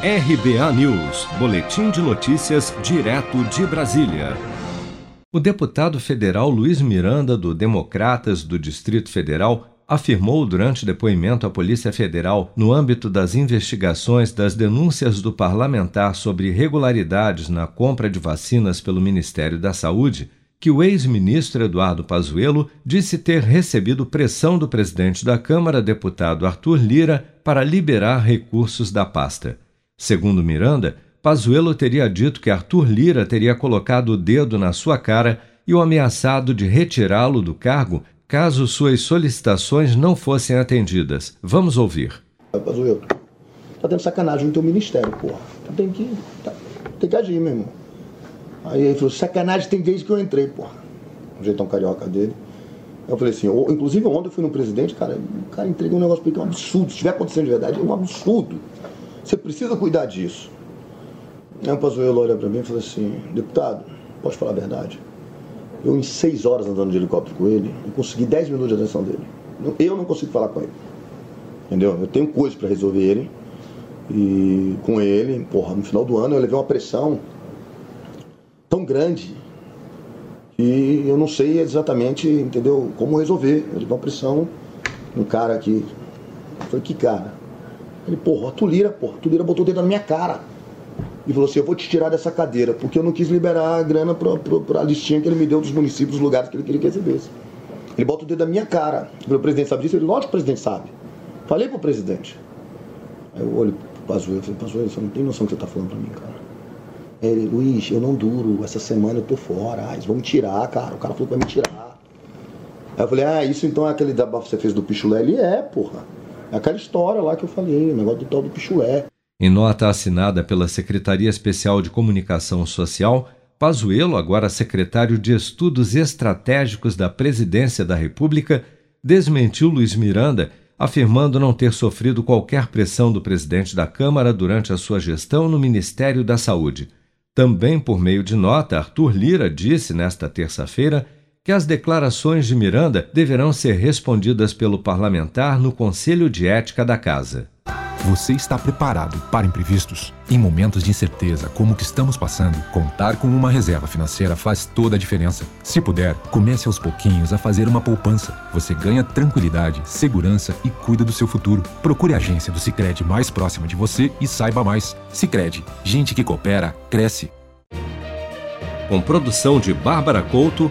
RBA News, Boletim de Notícias, direto de Brasília. O deputado federal Luiz Miranda, do Democratas do Distrito Federal, afirmou durante depoimento à Polícia Federal, no âmbito das investigações das denúncias do parlamentar sobre irregularidades na compra de vacinas pelo Ministério da Saúde, que o ex-ministro Eduardo Pazuello disse ter recebido pressão do presidente da Câmara, deputado Arthur Lira, para liberar recursos da pasta. Segundo Miranda, Pazuello teria dito que Arthur Lira teria colocado o dedo na sua cara e o ameaçado de retirá-lo do cargo caso suas solicitações não fossem atendidas. Vamos ouvir. Pazuello, tá tendo sacanagem no teu ministério, porra. Tu tem que, tá, tem que agir, meu irmão. Aí ele falou, sacanagem tem desde que eu entrei, porra. O jeitão carioca dele. Eu falei assim, inclusive ontem eu fui no presidente, cara, o cara entregou um negócio pra ele que é um absurdo. Se estiver acontecendo de verdade, é um absurdo. Você precisa cuidar disso. Aí o Pazuello olha para mim e fala assim, deputado, pode falar a verdade. Eu, em seis horas andando de helicóptero com ele, eu consegui dez minutos de atenção dele. Eu não consigo falar com ele. Entendeu? Eu tenho coisas para resolver ele. E com ele, porra, no final do ano eu levei uma pressão tão grande que eu não sei exatamente, entendeu, como resolver. Eu levei uma pressão um cara. Eu falei, que cara? Ele, porra, a Tulira, porra, a Tulira botou o dedo na minha cara. E falou assim: Eu vou te tirar dessa cadeira, porque eu não quis liberar a grana para a listinha que ele me deu dos municípios, dos lugares que ele queria que recebesse. Ele bota o dedo na minha cara. O presidente sabe disso? Ele, lógico que o presidente sabe. Falei pro presidente. Aí eu olho pro Pazuello falei: Pazuello, você não tem noção do que você tá falando para mim, cara. Ele, Luiz, eu não duro, essa semana eu tô fora. Ah, eles vão me tirar, cara. O cara falou que vai me tirar. Aí eu falei: Ah, isso então é aquele da que você fez do pichulé? Ele é, porra. É aquela história lá que eu falei, o negócio do tal do pichulé. Em nota assinada pela Secretaria Especial de Comunicação Social, Pazuello, agora secretário de Estudos Estratégicos da Presidência da República, desmentiu Luiz Miranda, afirmando não ter sofrido qualquer pressão do presidente da Câmara durante a sua gestão no Ministério da Saúde. Também por meio de nota, Arthur Lira disse nesta terça-feira que as declarações de Miranda deverão ser respondidas pelo parlamentar no Conselho de Ética da Casa. Você está preparado para imprevistos? Em momentos de incerteza como o que estamos passando, contar com uma reserva financeira faz toda a diferença. Se puder, comece aos pouquinhos a fazer uma poupança. Você ganha tranquilidade, segurança e cuida do seu futuro. Procure a agência do Sicredi mais próxima de você e saiba mais. Sicredi, gente que coopera cresce. Com produção de Bárbara Couto